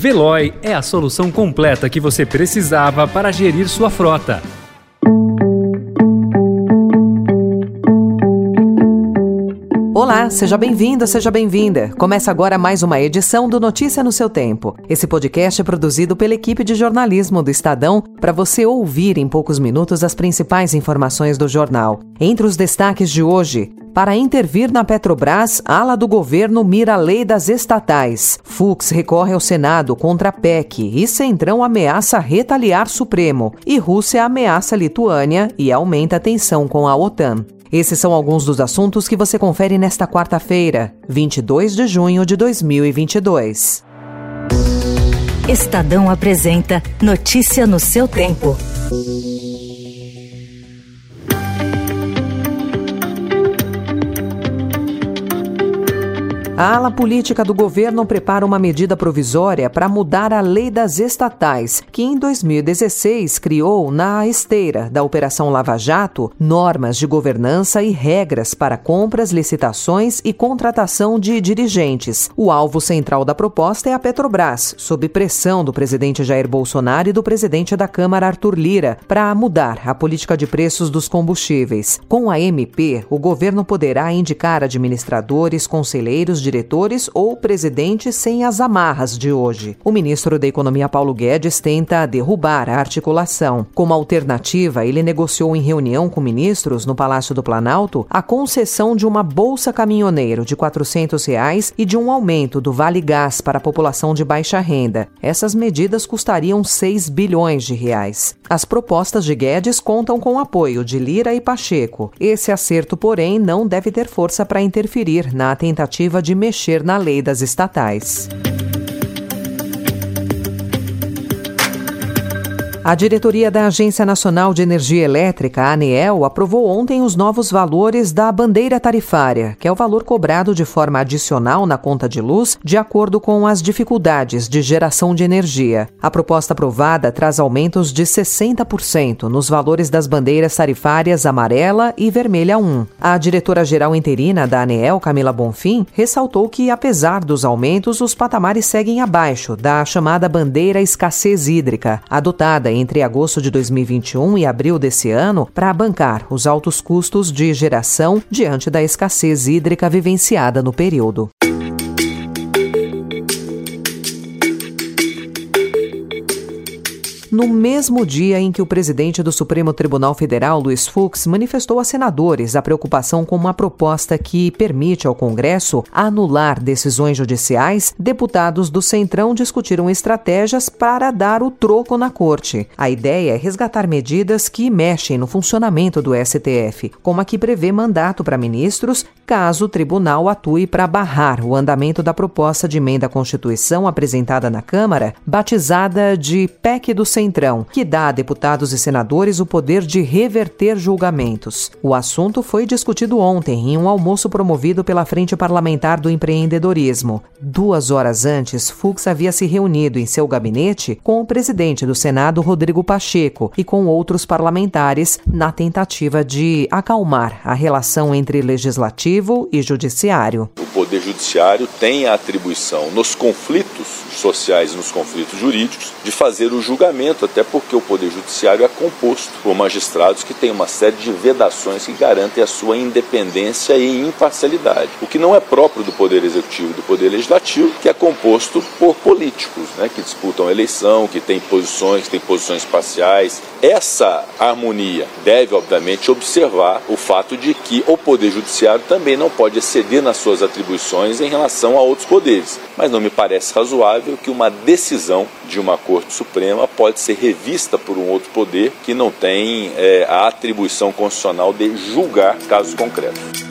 Veloy é a solução completa que você precisava para gerir sua frota. Olá, seja bem-vindo, seja bem-vinda. Começa agora mais uma edição do Notícia no seu Tempo. Esse podcast é produzido pela equipe de jornalismo do Estadão para você ouvir em poucos minutos as principais informações do jornal. Entre os destaques de hoje, para intervir na Petrobras, ala do governo mira a lei das estatais. Fux recorre ao Senado contra a PEC e Centrão ameaça retaliar Supremo. E Rússia ameaça Lituânia e aumenta a tensão com a OTAN. Esses são alguns dos assuntos que você confere nesta quarta-feira, 22 de junho de 2022. Estadão apresenta Notícia no seu tempo. A ala política do governo prepara uma medida provisória para mudar a lei das estatais, que em 2016 criou, na esteira da Operação Lava Jato, normas de governança e regras para compras, licitações e contratação de dirigentes. O alvo central da proposta é a Petrobras, sob pressão do presidente Jair Bolsonaro e do presidente da Câmara, Arthur Lira, para mudar a política de preços dos combustíveis. Com a MP, o governo poderá indicar administradores, conselheiros, diretores ou presidentes sem as amarras de hoje. O ministro da Economia Paulo Guedes tenta derrubar a articulação. Como alternativa, ele negociou em reunião com ministros no Palácio do Planalto a concessão de uma bolsa caminhoneiro de 400 reais e de um aumento do Vale Gás para a população de baixa renda. Essas medidas custariam 6 bilhões de reais. As propostas de Guedes contam com o apoio de Lira e Pacheco. Esse acerto, porém, não deve ter força para interferir na tentativa de mexer na lei das estatais. A diretoria da Agência Nacional de Energia Elétrica, ANEEL, aprovou ontem os novos valores da bandeira tarifária, que é o valor cobrado de forma adicional na conta de luz, de acordo com as dificuldades de geração de energia. A proposta aprovada traz aumentos de 60% nos valores das bandeiras tarifárias amarela e vermelha 1. A diretora-geral interina da ANEEL, Camila Bonfim, ressaltou que, apesar dos aumentos, os patamares seguem abaixo da chamada bandeira escassez hídrica, adotada entre agosto de 2021 e abril desse ano para bancar os altos custos de geração diante da escassez hídrica vivenciada no período. No mesmo dia em que o presidente do Supremo Tribunal Federal, Luiz Fux, manifestou a senadores a preocupação com uma proposta que permite ao Congresso anular decisões judiciais, deputados do Centrão discutiram estratégias para dar o troco na corte. A ideia é resgatar medidas que mexem no funcionamento do STF, como a que prevê mandato para ministros caso o tribunal atue para barrar o andamento da proposta de emenda à Constituição apresentada na Câmara, batizada de PEC do Centrão, que dá a deputados e senadores o poder de reverter julgamentos. O assunto foi discutido ontem em um almoço promovido pela Frente Parlamentar do Empreendedorismo. Duas horas antes, Fux havia se reunido em seu gabinete com o presidente do Senado, Rodrigo Pacheco, e com outros parlamentares na tentativa de acalmar a relação entre legislativo e Judiciário. O Poder Judiciário tem a atribuição nos conflitos sociais e nos conflitos jurídicos de fazer o julgamento, até porque o Poder Judiciário é composto por magistrados que têm uma série de vedações que garantem a sua independência e imparcialidade, o que não é próprio do Poder Executivo e do Poder Legislativo, que é composto por políticos, né, que disputam a eleição, que têm posições, que têm posições parciais. Essa harmonia deve, obviamente, observar o fato de que o Poder Judiciário também não pode exceder nas suas atribuições em relação a outros poderes. Mas não me parece razoável que uma decisão de uma Corte Suprema pode ser revista por um outro poder que não tem é, a atribuição constitucional de julgar casos concretos.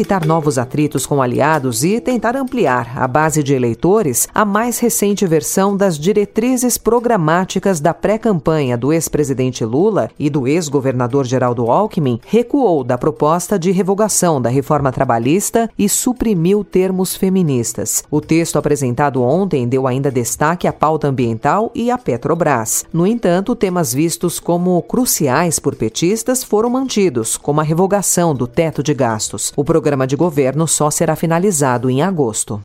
Evitar novos atritos com aliados e tentar ampliar a base de eleitores, a mais recente versão das diretrizes programáticas da pré-campanha do ex-presidente Lula e do ex-governador Geraldo Alckmin recuou da proposta de revogação da reforma trabalhista e suprimiu termos feministas. O texto apresentado ontem deu ainda destaque à pauta ambiental e à Petrobras. No entanto, temas vistos como cruciais por petistas foram mantidos, como a revogação do teto de gastos. O programa de governo só será finalizado em agosto.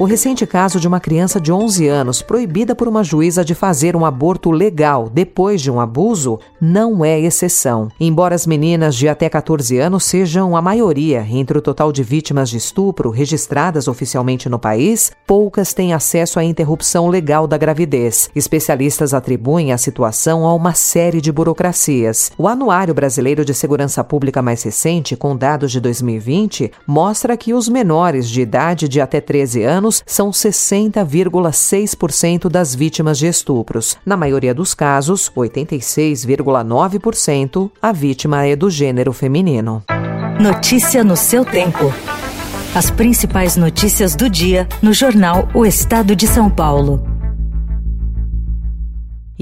O recente caso de uma criança de 11 anos proibida por uma juíza de fazer um aborto legal depois de um abuso não é exceção. Embora as meninas de até 14 anos sejam a maioria entre o total de vítimas de estupro registradas oficialmente no país, poucas têm acesso à interrupção legal da gravidez. Especialistas atribuem a situação a uma série de burocracias. O Anuário Brasileiro de Segurança Pública mais recente, com dados de 2020, mostra que os menores de idade de até 13 anos anos são 60,6% das vítimas de estupros. Na maioria dos casos, 86,9%, a vítima é do gênero feminino. Notícia no seu tempo. As principais notícias do dia no jornal O Estado de São Paulo.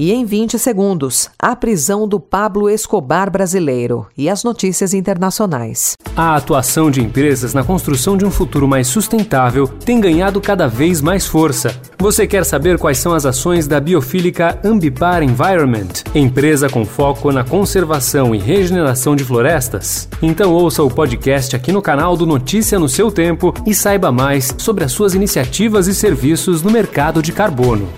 E em 20 segundos, a prisão do Pablo Escobar brasileiro e as notícias internacionais. A atuação de empresas na construção de um futuro mais sustentável tem ganhado cada vez mais força. Você quer saber quais são as ações da biofílica Ambipar Environment, empresa com foco na conservação e regeneração de florestas? Então ouça o podcast aqui no canal do Notícia no seu tempo e saiba mais sobre as suas iniciativas e serviços no mercado de carbono.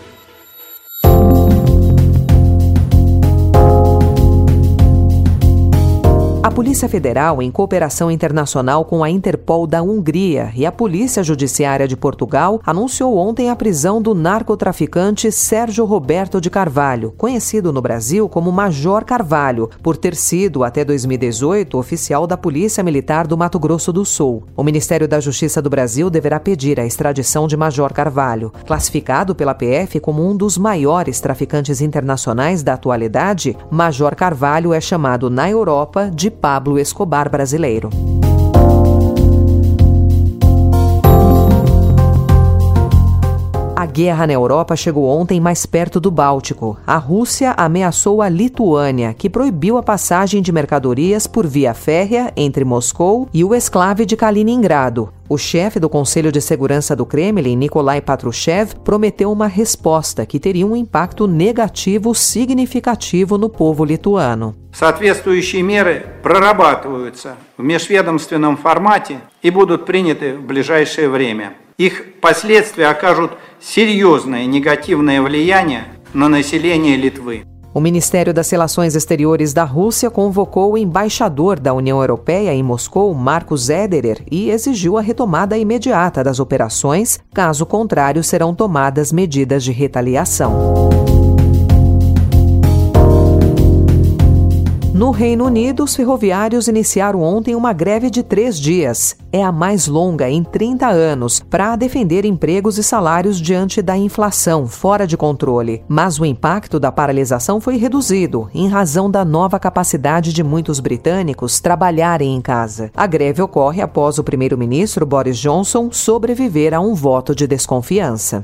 A Polícia Federal, em cooperação internacional com a Interpol da Hungria e a Polícia Judiciária de Portugal, anunciou ontem a prisão do narcotraficante Sérgio Roberto de Carvalho, conhecido no Brasil como Major Carvalho, por ter sido, até 2018, oficial da Polícia Militar do Mato Grosso do Sul. O Ministério da Justiça do Brasil deverá pedir a extradição de Major Carvalho. Classificado pela PF como um dos maiores traficantes internacionais da atualidade, Major Carvalho é chamado na Europa de Pablo Escobar brasileiro. guerra na Europa chegou ontem mais perto do Báltico. A Rússia ameaçou a Lituânia, que proibiu a passagem de mercadorias por via férrea entre Moscou e o esclave de Kaliningrado. O chefe do Conselho de Segurança do Kremlin, Nikolai Patrushev, prometeu uma resposta que teria um impacto negativo significativo no povo lituano. Соответствующие меры прорабатываются в межведомственном формате и будут приняты в ближайшее время. Их последствия окажут серьезное негативное влияние на население Литвы. O Ministério das Relações Exteriores da Rússia convocou o embaixador da União Europeia em Moscou, Marcos Ederer, e exigiu a retomada imediata das operações, caso contrário, serão tomadas medidas de retaliação. No Reino Unido, os ferroviários iniciaram ontem uma greve de três dias. É a mais longa em 30 anos, para defender empregos e salários diante da inflação fora de controle. Mas o impacto da paralisação foi reduzido, em razão da nova capacidade de muitos britânicos trabalharem em casa. A greve ocorre após o primeiro-ministro Boris Johnson sobreviver a um voto de desconfiança.